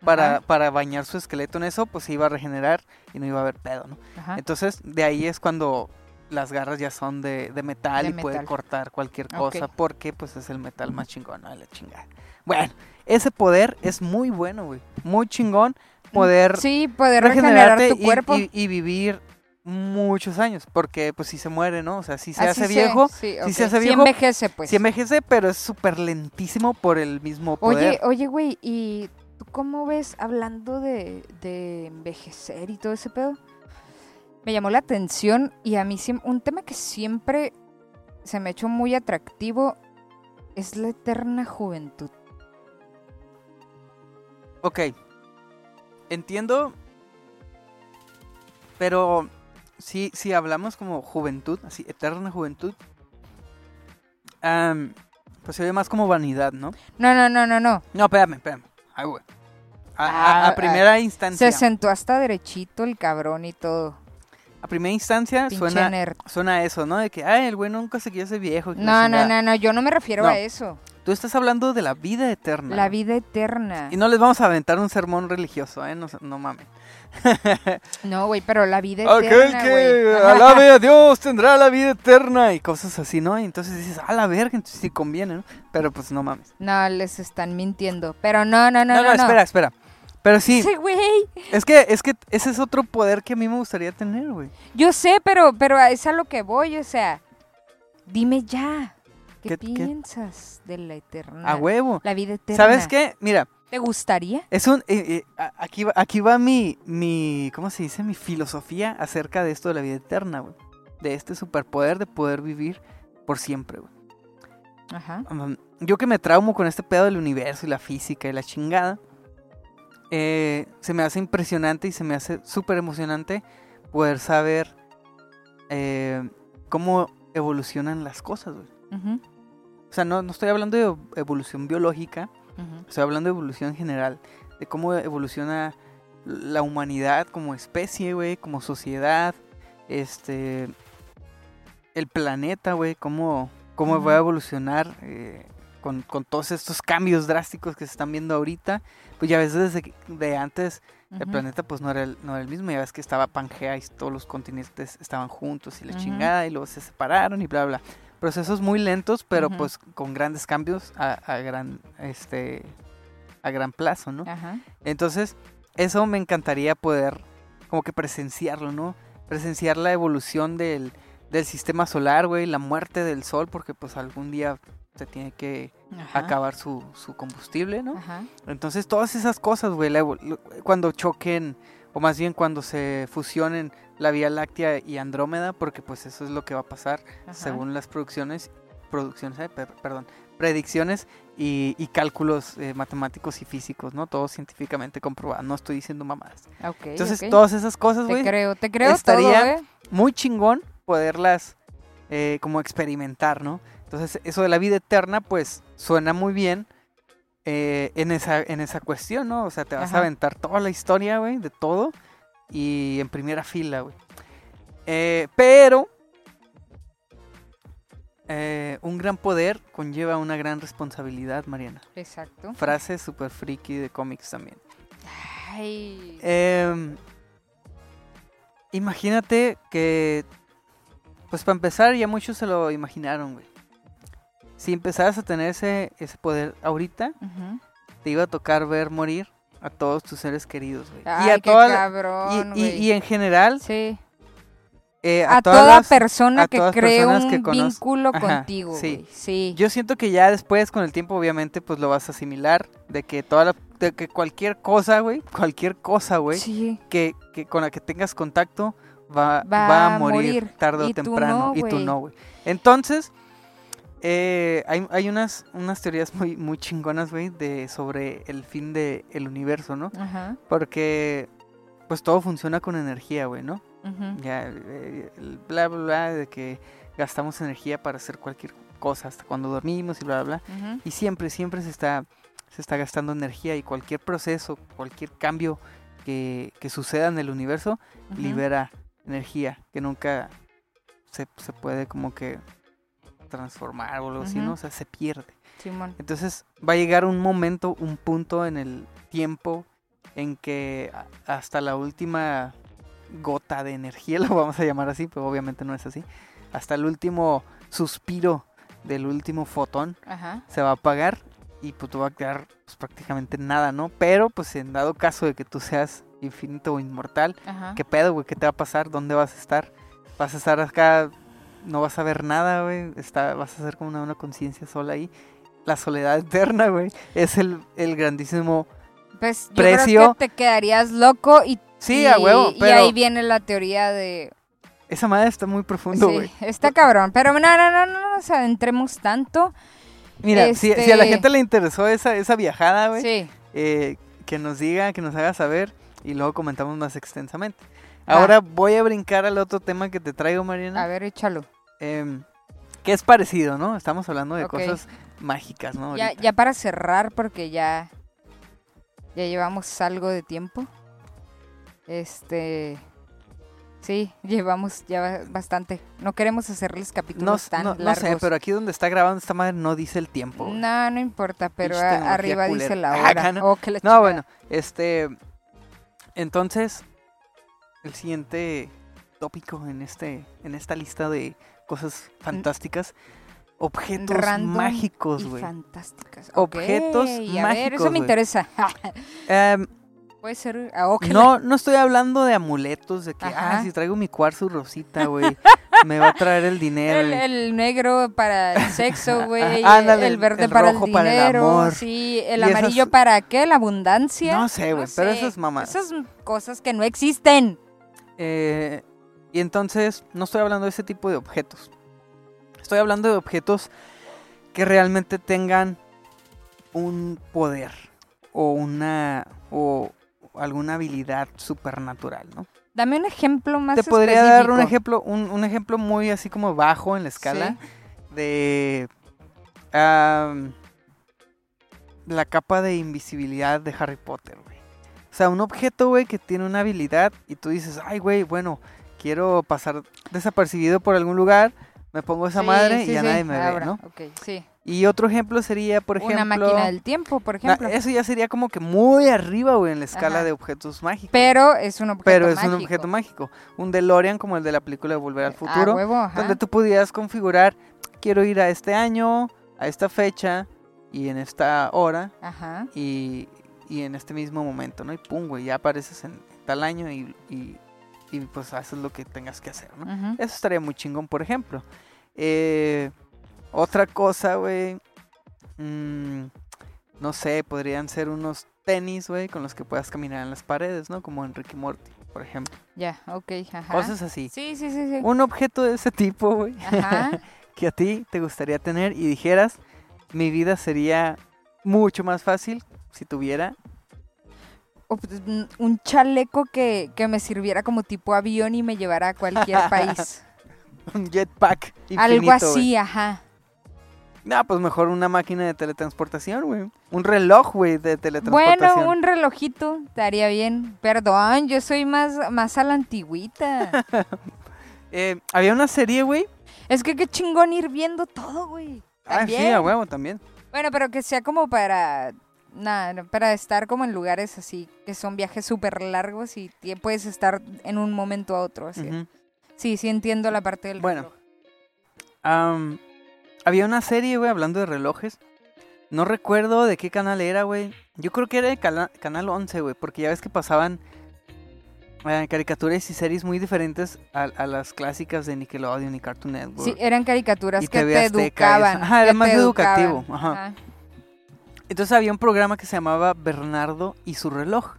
para, Ajá, para bañar su esqueleto en eso, pues se iba a regenerar y no iba a haber pedo, ¿no? ajá. Entonces de ahí es cuando las garras ya son de, de metal De y puede metal. cortar cualquier cosa porque pues es el metal más chingón, ¿no? La chingada. Bueno, ese poder es muy bueno, güey. Muy chingón poder Sí, poder regenerar regenerarte tu y- cuerpo. y, y vivir muchos años, porque pues si se muere, ¿no? O sea, si se Así hace viejo, sí, si se hace viejo, envejece, pues. si envejece, pero es súper lentísimo por el mismo Oye, poder. oye, güey, ¿y tú cómo ves hablando de, de envejecer y todo ese pedo? Me llamó la atención y a mí un tema que siempre se me ha hecho muy atractivo es la eterna juventud. Ok, entiendo, pero si, si hablamos como juventud, así, eterna juventud, pues se ve más como vanidad, ¿no? No, no, no, no, no. No, espérame, espérame. Ay, güey. A, a- a Ah, primera instancia, Se sentó hasta derechito el cabrón y todo. a primera instancia Pinche suena, nerd. suena eso, ¿no? De que, ay, el güey nunca se quiere ser viejo. No, no, chingada". no, no, yo no me refiero No. a eso. Tú estás hablando de la vida eterna. La vida eterna. Y no les vamos a aventar un sermón religioso, ¿eh? No, no mames. <laughs> No, güey, pero la vida eterna, Aquel <laughs> que alabe a Dios tendrá la vida eterna y cosas así, ¿no? Y entonces dices, a la verga, entonces sí conviene, ¿no? Pero pues no mames. No, les están mintiendo. Pero no, no, no, No, no, no. espera, espera. Pero sí, Ese güey. es que es que ese es otro poder que a mí me gustaría tener, güey. Yo sé, pero, pero es a lo que voy, o sea. Dime ya. ¿Qué, ¿Qué- qué? piensas de la eterna? A huevo. La vida eterna. ¿Sabes qué? Mira, ¿Te gustaría? es un eh, eh, aquí va, aquí va mi mi ¿cómo se dice? Mi filosofía acerca de esto de la vida eterna, güey. De este superpoder de poder vivir por siempre, güey. Ajá. Um, yo que me traumo con este pedo del universo y la física y la chingada, eh, se me hace impresionante y se me hace súper emocionante poder saber eh, cómo evolucionan las cosas. güey. ujú, O sea, no, no estoy hablando de evolución biológica, estoy hablando de evolución en general, de cómo evoluciona la humanidad como especie, güey, como sociedad, este, el planeta, güey, cómo, cómo Ujú. va a evolucionar eh, con, con todos estos cambios drásticos que se están viendo ahorita. Pues ya ves desde que- de antes el planeta pues no era el, no era el mismo, ya ves que estaba Pangea y todos los continentes estaban juntos y la chingada y luego se separaron y bla bla. Procesos muy lentos, pero pues con grandes cambios a, a gran este a gran plazo, ¿no? Ajá. Entonces, eso me encantaría poder como que presenciarlo, ¿no? Presenciar la evolución del, del sistema solar, güey, la muerte del sol, porque pues algún día se tiene que Ajá. acabar su, su combustible, ¿no? Ajá. Entonces, todas esas cosas, güey, cuando choquen, o más bien cuando se fusionen la Vía Láctea y Andrómeda, porque pues eso es lo que va a pasar Ajá. según las producciones, producciones, eh, per- perdón, predicciones y, y cálculos eh, matemáticos y físicos, ¿no? Todo científicamente comprobado, no estoy diciendo mamadas. Ok, Entonces, todas esas cosas, Te güey, creo, te creo estaría- todo, ¿eh? muy chingón poderlas eh, como experimentar, ¿no? Entonces, eso de la vida eterna, pues, suena muy bien eh, en, esa, en esa cuestión, ¿no? O sea, te vas Ajá. a aventar toda la historia, güey, de todo y en primera fila, güey. Eh, pero eh, un gran poder conlleva una gran responsabilidad, Mariana. Exacto. Frase super friki de cómics también. Ay. Em, imagínate que, pues para empezar, ya muchos se lo imaginaron, güey. Si empezaras a tener ese, ese poder ahorita, te iba a tocar ver morir a todos tus seres queridos, güey. Ay, y a qué toda cabrón, y, y- güey. y en general, Sí. eh, A, toda las- persona a que cree un que vínculo Ajá, contigo, sí. güey. Sí. Yo siento que ya después, con el tiempo, obviamente, pues lo vas a asimilar. De que toda la, de que cualquier cosa, güey, cualquier cosa, güey, Sí. que, que con la que tengas contacto va, Va va a morir, morir, tarde o y tú temprano. no, y tú güey. no, güey. Entonces, eh, hay, hay unas, unas teorías muy, muy chingonas, güey, de, sobre el fin del universo, ¿no? Ajá. Porque, pues todo funciona con energía, güey, ¿no? ujú. Ya, eh, el bla, bla, bla, de que gastamos energía para hacer cualquier cosa, hasta cuando dormimos y bla, bla, bla. Y siempre, siempre se está, se está gastando energía y cualquier proceso, cualquier cambio que, que suceda en el universo libera energía que nunca se, se puede como que transformar o algo así, ¿no? O sea, se pierde. Simón. Entonces va a llegar un momento, un punto en el tiempo en que hasta la última gota de energía, <laughs> lo vamos a llamar así, pero obviamente no es así, hasta el último suspiro del último fotón Ajá. se va a apagar y pues te va a quedar pues, prácticamente nada, ¿no? Pero pues en dado caso de que tú seas infinito o inmortal, Ajá. ¿qué pedo, güey? ¿Qué te va a pasar? ¿Dónde vas a estar? ¿Vas a estar acá? No vas a ver nada, güey. Está, vas a ser como una, una conciencia sola ahí. La soledad <laughs> eterna, güey. Es el, el grandísimo... Pues yo precio- creo que te quedarías loco y, Sí, y, a huevo, y ahí viene la teoría de... esa madre está muy profundo, Sí, güey. está cabrón. Pero no, no, no, no nos adentremos tanto. Mira, si, si a la este- gente le interesó esa, esa viajada, güey, Sí. eh, que nos diga, que nos haga saber y luego comentamos más extensamente. Ahora voy a brincar al otro tema que te traigo, Mariana. A ver, échalo. em, que es parecido, ¿no? Estamos hablando de cosas mágicas, ¿no? Ya, ya para cerrar, porque ya, ya llevamos algo de tiempo. Este. Sí, llevamos ya ba- bastante. No queremos hacerles No, capítulos s- tan no, no largos. sé, pero aquí donde está grabando esta madre no dice el tiempo. güey. No, no importa, pero a- arriba dice la <laughs> Ah, hora. no. Oh, la No, bueno, este. Entonces, el siguiente tópico en este en esta lista de cosas fantásticas. Objetos Random mágicos, güey. fantásticas. Objetos a ver, eso mágicos, me interesa. Em, Puede ser. ah, no, no estoy hablando de amuletos, de que, ah, Ajá. si traigo mi cuarzo rosita, güey, <laughs> me va a traer el dinero. El, negro para el sexo, <laughs> güey. Ah, el verde el para el rojo para el dinero. amor. Sí, el esas- amarillo para qué? La abundancia. No sé, güey, pero eso es mamá. Esas cosas que no existen. Eh, y entonces, no estoy hablando de ese tipo de objetos. Estoy hablando de objetos que realmente tengan un poder o una o alguna habilidad supernatural, ¿no? Dame un ejemplo más Te podría dar un ejemplo, un, un ejemplo muy así como bajo en la escala de la capa de invisibilidad de Harry Potter. O sea, un objeto, güey, que tiene una habilidad y tú dices, ay, güey, bueno, quiero pasar desapercibido por algún lugar, me pongo esa Sí, madre sí, y ya sí, nadie me ve, ¿no? ok, sí. Y otro ejemplo sería, por ejemplo... Una máquina del tiempo, por na- ejemplo. eso ya sería como que muy arriba, güey, en la escala Ajá. de objetos mágicos. Pero es un objeto Pero es mágico. un objeto mágico. Un DeLorean como el de la película de Volver al Ah, Futuro. huevo, ajá. donde tú pudieras configurar, quiero ir a este año, a esta fecha y en esta hora Ajá. y, y en este mismo momento, ¿no? Y pum, güey, ya apareces en tal año y, y, y, pues haces lo que tengas que hacer, ¿no? Eso estaría muy chingón, por ejemplo. Eh, otra cosa, güey. mm, no sé, podrían ser unos tenis, güey, con los que puedas caminar en las paredes, ¿no? Como en Ricky Morty. por ejemplo. Ya, ok, ajá. Cosas así. Sí, sí, sí, sí. Un objeto de ese tipo, güey, Ajá. <laughs> que a ti te gustaría tener y dijeras, mi vida sería mucho más fácil si tuviera. Pues, un- Un chaleco que, que me sirviera como tipo avión y me llevara a cualquier <laughs> país. Un jetpack infinito, Algo así, ajá. No, pues mejor una máquina de teletransportación, güey. Un reloj, güey, de teletransportación. Bueno, un relojito estaría bien. Perdón, yo soy más, más a la antigüita. <laughs> Eh, había una serie, güey. es que qué chingón ir viendo todo, güey. Ah, sí, a huevo también. Bueno, pero que sea como para. Nada, para estar como en lugares así, que son viajes súper largos y puedes estar en un momento a otro. Así. Sí, sí entiendo la parte del Bueno. había una serie, güey, hablando de relojes. No recuerdo de qué canal era, güey. Yo creo que era de Canal 11, güey, porque ya ves que pasaban eh, caricaturas y series muy diferentes a, a las clásicas de Nickelodeon y Cartoon Network. Sí, eran caricaturas Y que te educaban. Ajá, era más educativo, ajá. Entonces había un programa que se llamaba Bernardo y su reloj.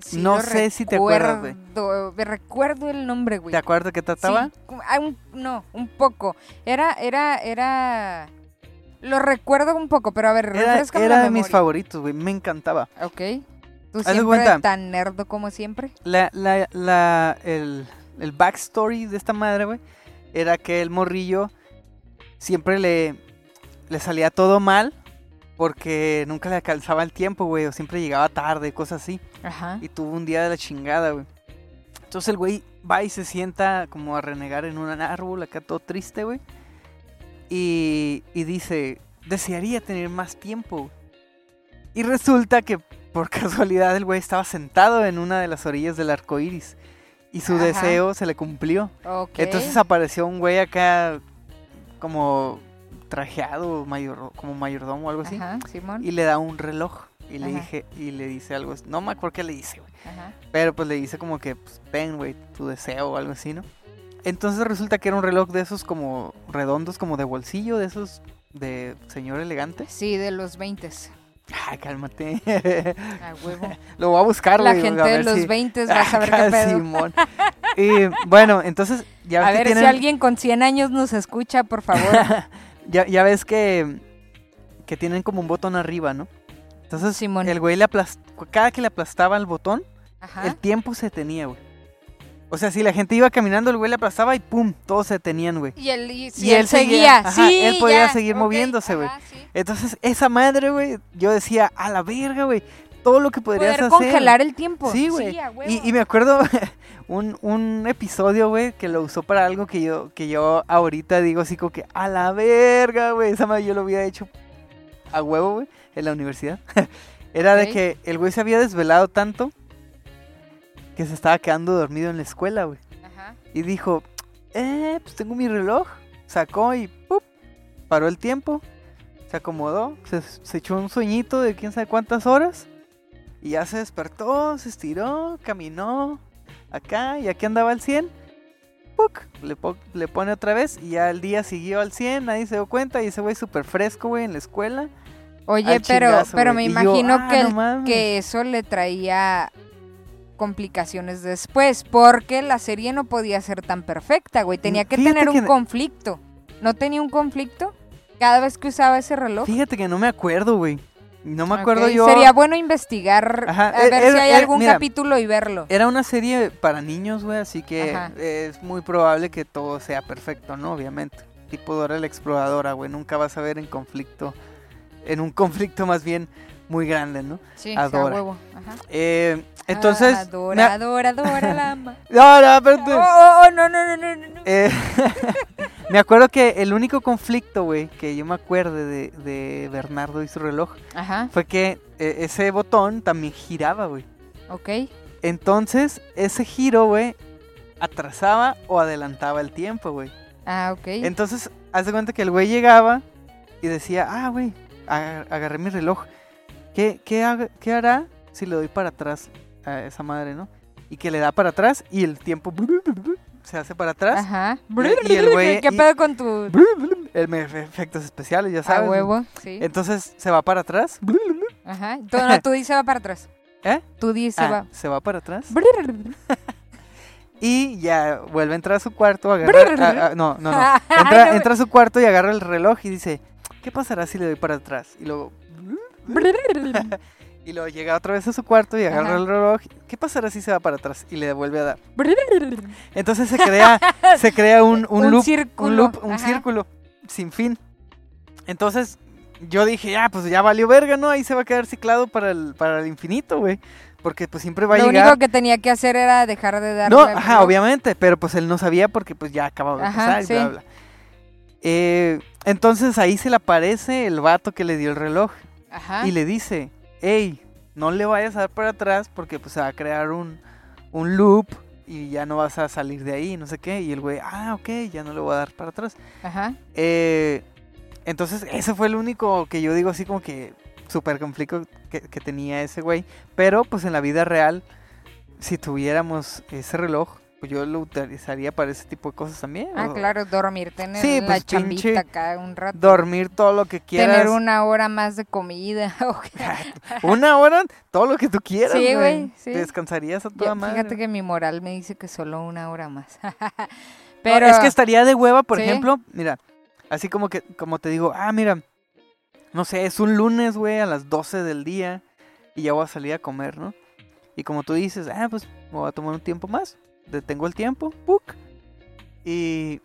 Sí, No sé si te acuerdas, recuerdo, me recuerdo el nombre, güey. ¿Te acuerdas de qué trataba? Sí, ah, un- no, un poco. Era, era, era... Lo recuerdo un poco, pero a ver, Era, era la de mis favoritos, güey. Me encantaba. Ok. Tú de siempre cuenta. tan nerdo como siempre. La, la, la, el, el backstory de esta madre, güey, era que el morrillo siempre le, le salía todo mal porque nunca le alcanzaba el tiempo, güey, o siempre llegaba tarde, cosas así. Ajá. Y tuvo un día de la chingada, güey. Entonces el güey va y se sienta como a renegar en un árbol, acá todo triste, güey. Y, y dice, desearía tener más tiempo. Y resulta que por <laughs> casualidad el güey estaba sentado en una de las orillas del arco iris. Y su Ajá. deseo se le cumplió. Ok. Entonces apareció un güey acá como trajeado, mayor, como mayordomo o algo así. Ajá, Simón. Y le da un reloj. Y le dije, y le dice algo, así, no me acuerdo qué le dice, güey. Ajá. Pero pues le dice como que, pues, ven, güey, tu deseo o algo así, ¿no? Entonces resulta que era un reloj de esos como redondos, como de bolsillo, de esos de señor elegante. Sí, de los 20. Ay, cálmate. A huevo. <laughs> Lo voy a buscar, La güey. gente de los si- 20 vas a ver Acá, qué <laughs> pedo. Simón. Y bueno, entonces ya A ver si alguien con 100 años nos escucha, por favor. <laughs> ya, ya ves que, que tienen como un botón arriba, ¿no? Entonces Simón. el güey le aplast... cada que le aplastaba el botón, Ajá. el tiempo se tenía, güey. O sea, si la gente iba caminando, el güey le aplastaba y pum, todos se tenían, güey. Y él, y, si Y él, él seguía, ajá, sí, él podía ya, seguir moviéndose, güey. sí. Entonces, esa madre, güey, yo decía, a la verga, güey, todo lo que podrías Poder hacer. congelar el tiempo. Sí, güey. Y, y me acuerdo <laughs> un, un episodio, güey, que lo usó para algo que yo, que yo ahorita digo así como que, a la verga, güey, esa madre yo lo había hecho a huevo, güey, en la universidad. <laughs> Era de que el güey se había desvelado tanto que se estaba quedando dormido en la escuela, güey. Ajá. Y dijo, eh, pues tengo mi reloj. Sacó y ¡pup! paró el tiempo. Se acomodó, se, se echó un sueñito de quién sabe cuántas horas. Y ya se despertó, se estiró, caminó acá y aquí andaba al 100. ¡Puc! Le, po- le pone otra vez y ya el día siguió al 100, nadie se dio cuenta y ese güey súper fresco, güey, en la escuela. Oye, pero, chingazo, pero me yo, imagino "Ah, que, no el- mames". que eso le traía complicaciones después, porque la serie no podía ser tan perfecta, güey. Tenía que Fíjate tener un que- conflicto. ¿No tenía un conflicto cada vez que usaba ese reloj? Fíjate que no me acuerdo, güey. No me acuerdo yo. Sería bueno investigar, Ajá, a eh, ver era- si hay algún mira, capítulo y verlo. Era una serie para niños, güey, así que Ajá. es muy probable que todo sea perfecto, ¿no? Obviamente. Tipo Dora la exploradora, güey, nunca vas a ver en conflicto, en un <laughs> conflicto más bien muy grande, ¿no? Sí, a huevo. Ajá. Eh, entonces... Ah, me Adora, a- adora, adora la ama. <laughs> No, espérate. Oh, oh, oh, no, no, no, no, no. Eh, <laughs> me acuerdo que el único conflicto, güey, que yo me acuerde de, de Bernardo y su reloj, Ajá, fue que eh, ese botón también giraba, güey. ok. Entonces, ese giro, güey, atrasaba o adelantaba el tiempo, güey. Ah, ok. Entonces, haz de cuenta que el güey llegaba y decía, ah, güey, aga- agarré mi reloj. ¿Qué, qué, ¿Qué hará si le doy para atrás a esa madre, no? Y que le da para atrás y el tiempo se hace para atrás. Ajá. y el güey- ¿Qué y- pedo con tu El efectos especiales, ya a sabes. huevo? Sí. Entonces se va para atrás. Ajá. Tú, no, tú dices va para atrás. ¿Eh? Tú dices Ah, va. se va para atrás. <laughs> Y ya vuelve a entrar a su cuarto, agarra... a- a- no, no, no. <laughs> Entra, entra a su cuarto y agarra el reloj y dice, ¿qué pasará si le doy para atrás? Y luego... Y luego llega otra vez a su cuarto y agarra Ajá. el reloj. ¿Qué pasará si se va para atrás? Y le vuelve a dar. <laughs> Entonces se crea, se crea un, un, Un loop, círculo, un loop, un círculo sin fin. Entonces yo dije, ya, pues ya valió verga, ¿no? Ahí se va a quedar ciclado para el, para el infinito, güey. Porque pues siempre va a Lo llegar. único que tenía que hacer era dejar de darle No, ajá, obviamente, pero pues él no sabía porque pues ya acababa de Ajá, pasar y sí. bla, bla. Eh, entonces ahí se le aparece el vato que le dio el reloj Ajá. y le dice, hey, no le vayas a dar para atrás porque pues se va a crear un, un loop y ya no vas a salir de ahí, no sé qué. Y el güey, ah, ok, ya no le voy a dar para atrás. Ajá. Eh, entonces ese fue el único que yo digo así como que súper conflicto que, que tenía ese güey. Pero pues en la vida real, si tuviéramos ese reloj, pues yo lo utilizaría para ese tipo de cosas también. Ah, o claro, dormirte en Sí, la pues, chambita pinche acá un rato. Dormir todo lo que quieras. Tener una hora más de comida. <laughs> <laughs> Una hora, todo lo que tú quieras. Sí, güey. sí. Descansarías a toda madre. fíjate que mi moral me dice que solo una hora más. <laughs> No, Pero es que estaría de hueva, por Sí. ejemplo, mira, así como que, como te digo, ah, mira, no sé, es un lunes, güey, a las 12 del día y ya voy a salir a comer, ¿no? Y como tú dices, ah, pues me voy a tomar un tiempo más, detengo el tiempo, ¡puc! Y,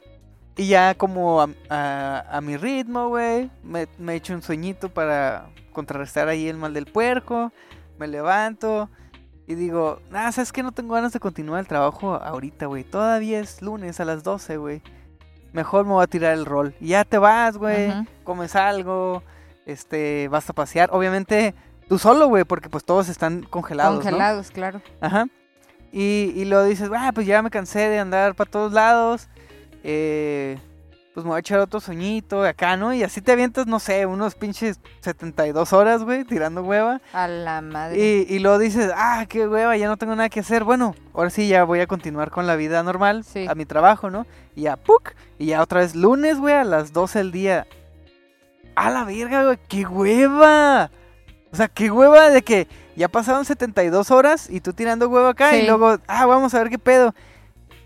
y ya como a, a- a mi ritmo, güey, me, me echo un sueñito para contrarrestar ahí el mal del puerco, me levanto y digo, ah, ¿sabes qué? No tengo ganas de continuar el trabajo ahorita, güey. Todavía es lunes a las 12, güey. Mejor me voy a tirar el rol. Y ya te vas, güey. Comes algo. Este, vas a pasear. Obviamente, tú solo, güey, porque pues todos están congelados, ¿no? congelados, claro. Ajá. Y, y luego dices, ah, pues ya me cansé de andar para todos lados. Eh, pues me voy a echar otro sueñito de acá, ¿no? Y así te avientas, no sé, unos pinches 72 horas, güey, tirando hueva. A la madre. Y, y luego dices, ah, qué hueva, ya no tengo nada que hacer. Bueno, ahora sí ya voy a continuar con la vida normal, Sí. a mi trabajo, ¿no? Y ya, ¡puc! Y ya otra vez lunes, güey, a las 12 del día. ¡A la verga, güey! ¡Qué hueva! O sea, qué hueva de que ya pasaron 72 horas y tú tirando hueva acá y luego, ah, vamos a ver qué pedo.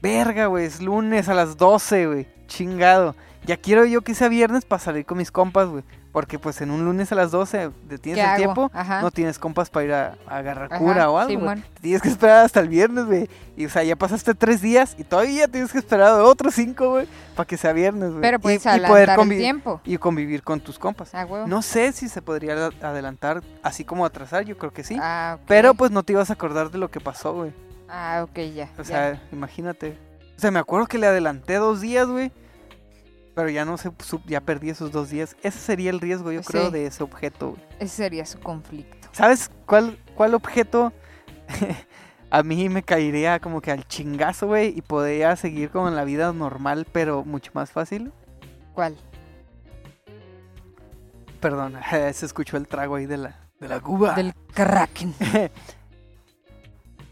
Verga, güey, es lunes a las 12, güey. Chingado. Ya quiero yo que sea viernes para salir con mis compas, güey. Porque pues en un lunes a las 12 de- tienes ¿Qué el hago? tiempo, Ajá. no tienes compas para ir a, a agarrar Ajá, cura o algo. Simón. Te Tienes que esperar hasta el viernes, güey. Y o sea, ya pasaste tres días y todavía tienes que esperar otros cinco, güey, para que sea viernes, güey. Pero Y- puedes y, el convi- tiempo. y convivir con tus compas. Ah. No sé si se podría ad- adelantar así como atrasar, yo creo que sí. Ah, ok. Pero pues no te ibas a acordar de lo que pasó, güey. Ah, ok, ya. O ya. sea, imagínate. O sea, me acuerdo que le adelanté dos días, güey. Pero ya no sup- ya perdí esos dos días. Ese sería el riesgo, yo creo, Sí. de ese objeto, güey. Ese sería su conflicto. ¿Sabes cuál, cuál objeto <laughs> a mí me caería como que al chingazo, güey? Y podría seguir como en la vida normal, pero mucho más fácil. ¿Cuál? Perdón, <laughs> se escuchó el trago ahí de la, de la cuba. Del Kraken. <laughs>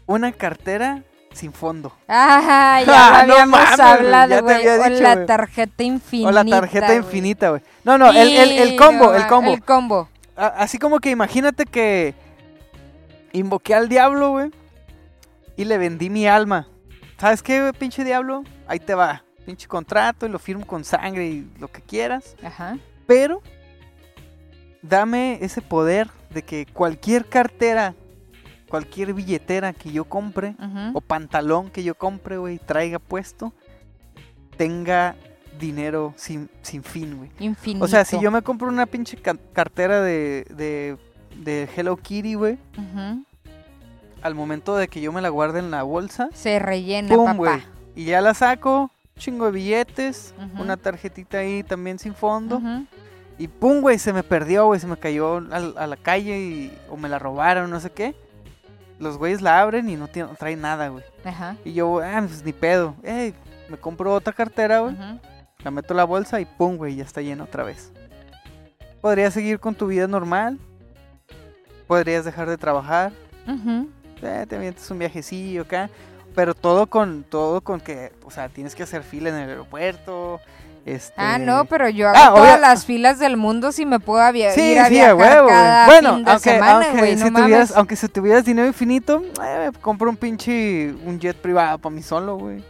Una cartera sin fondo. <laughs> Ah, ya Ah, lo no mames, hablado, güey. había O dicho, la tarjeta infinita. o la tarjeta infinita, güey. No, no, el, el, el Y combo, no el combo. El combo. Así como que imagínate que invoqué al diablo, güey. Y le vendí mi alma. ¿Sabes qué, güey, pinche diablo? Ahí te va. Pinche contrato y lo firmo con sangre y lo que quieras. Ajá. Pero dame ese poder de que cualquier cartera, cualquier billetera que yo compre, o pantalón que yo compre, güey, traiga puesto, tenga dinero sin, sin fin, güey. Infinito. O sea, si yo me compro una pinche ca- cartera de, de, de Hello Kitty, güey, Ujú. al momento de que yo me la guarde en la bolsa, Se rellena, ¡pum, papá. güey! Y ya la saco, chingo de billetes, una tarjetita ahí también sin fondo, y ¡pum, güey! Se me perdió, güey, se me cayó a, la calle y, o me la robaron, no sé qué. Los güeyes la abren y no, tiene, no traen nada, güey. Ajá. Y yo, ah, pues ni pedo. Ey, me compro otra cartera, güey. La meto en la bolsa y pum, güey, ya está llena otra vez. Podrías seguir con tu vida normal. Podrías dejar de trabajar. Ujú. eh, te avientas un viajecillo acá. Pero todo con, todo con que, o sea, tienes que hacer fila en el aeropuerto. Este... Ah, no, pero yo hago Ah, todas obvia- las filas del mundo si me puedo avia- Sí, ir a sí, viajar huevo, cada Bueno, fin de aunque, semana, aunque si tuvieras, aunque si tuvieras dinero infinito, eh, compro un pinche un jet privado para mí solo, güey.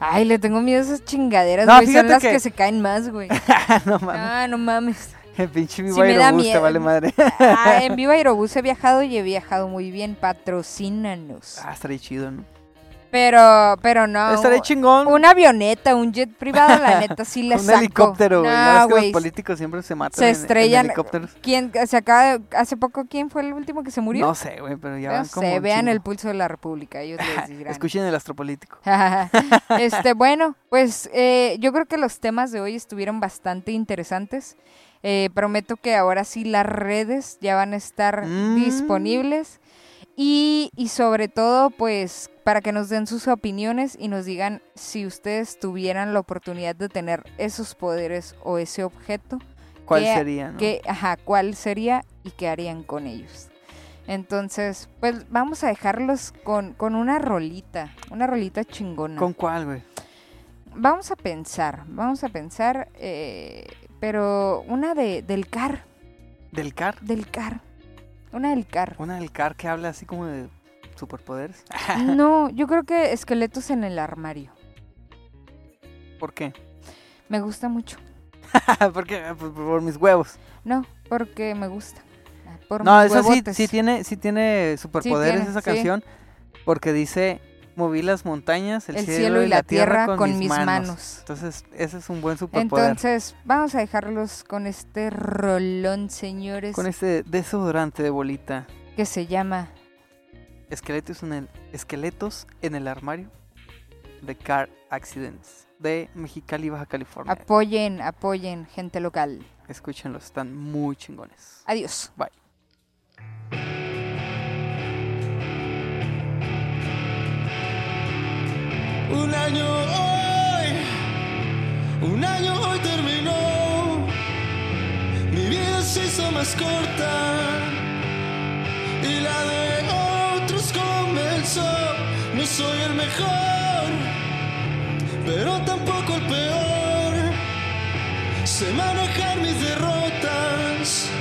Ay, le tengo miedo a esas chingaderas, No. Son las que- que... se caen más, güey. <laughs> no mames. Ah, no mames. <laughs> El pinche vivo sí aerobús te vale madre. Ah, en <laughs> Viva Aerobús he viajado y he viajado muy bien. Patrocínanos. ah, estaría chido, ¿no? Pero, pero no. estaría chingón. Una avioneta, un jet privado, la neta sí <laughs> le un saco. helicóptero, güey. No, los políticos siempre se matan Se en- en estrellan. helicópteros. ¿Quién se acaba de- hace poco quién fue el último que se murió? No sé, güey, pero ya No van como sé, un vean el pulso de la República, ellos les. <laughs> Escuchen el astropolítico. <laughs> este, bueno, pues eh, yo creo que los temas de hoy estuvieron bastante interesantes. Eh, prometo que ahora sí las redes ya van a estar Mm. disponibles. Y, y sobre todo, pues, para que nos den sus opiniones y nos digan si ustedes tuvieran la oportunidad de tener esos poderes o ese objeto, ¿Cuál ¿Qué- sería, no? qué, ajá, cuál sería y qué harían con ellos. Entonces, pues vamos a dejarlos con, con una rolita, una rolita chingona. ¿Con cuál, güey? Vamos a pensar, vamos a pensar, eh, pero una de, del CAR, ¿Del CAR? del CAR, una del CAR. Una del CAR que habla así como de superpoderes. <laughs> No, yo creo que esqueletos en el armario. ¿Por qué? Me gusta mucho. Porque <laughs> por, por mis huevos. No, porque me gusta. Por No, mis esa sí, sí tiene, sí tiene superpoderes tiene, esa canción. Porque dice, moví las montañas, el, cielo, y la tierra, con, mis manos. Entonces, ese es un buen superpoder. Entonces, vamos a dejarlos con este rolón, señores, Con este desodorante de bolita. que se llama Esqueletos en el, esqueletos en el armario de Car Accidents de Mexicali, Baja California. Apoyen, apoyen, gente local. Escúchenlos, están muy chingones. Adiós. Un año hoy, un año hoy terminó. Mi vida se hizo más corta y la de otros comenzó. No soy el mejor, pero tampoco el peor. Sé manejar mis derrotas.